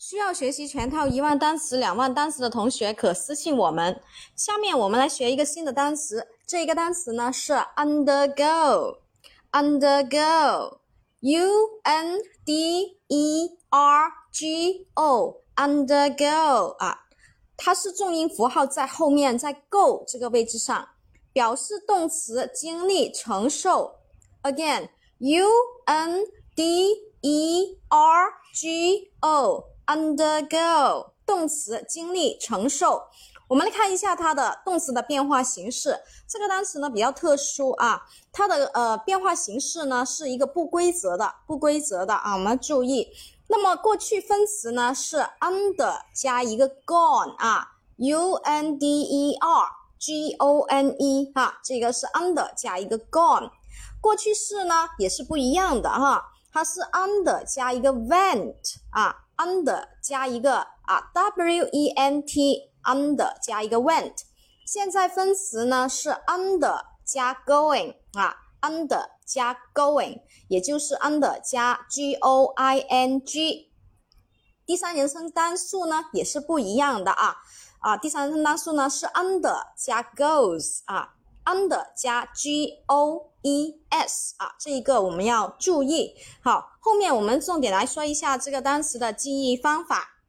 需要学习全套一万单词、两万单词的同学可私信我们。下面我们来学一个新的单词，这个单词呢是 undergo，undergo，u n d e r g o，undergo 啊，它是重音符号在后面，在 go 这个位置上，表示动词经历、承受。Again，u n d e r g o。Undergo 动词经历承受，我们来看一下它的动词的变化形式。这个单词呢比较特殊啊，它的呃变化形式呢是一个不规则的，不规则的啊，我们要注意。那么过去分词呢是 under 加一个 gone 啊，u n d e r g o n e 啊，这个是 under 加一个 gone。过去式呢也是不一样的哈，它是 under 加一个 went 啊。Under 加一个啊，w e n t under 加一个 went，现在分词呢是 under 加 going 啊，under 加 going，也就是 under 加 g o i n g。第三人称单数呢也是不一样的啊啊，第三人称单数呢是 under 加 goes 啊，under 加 g o。e s 啊，这一个我们要注意。好，后面我们重点来说一下这个单词的记忆方法。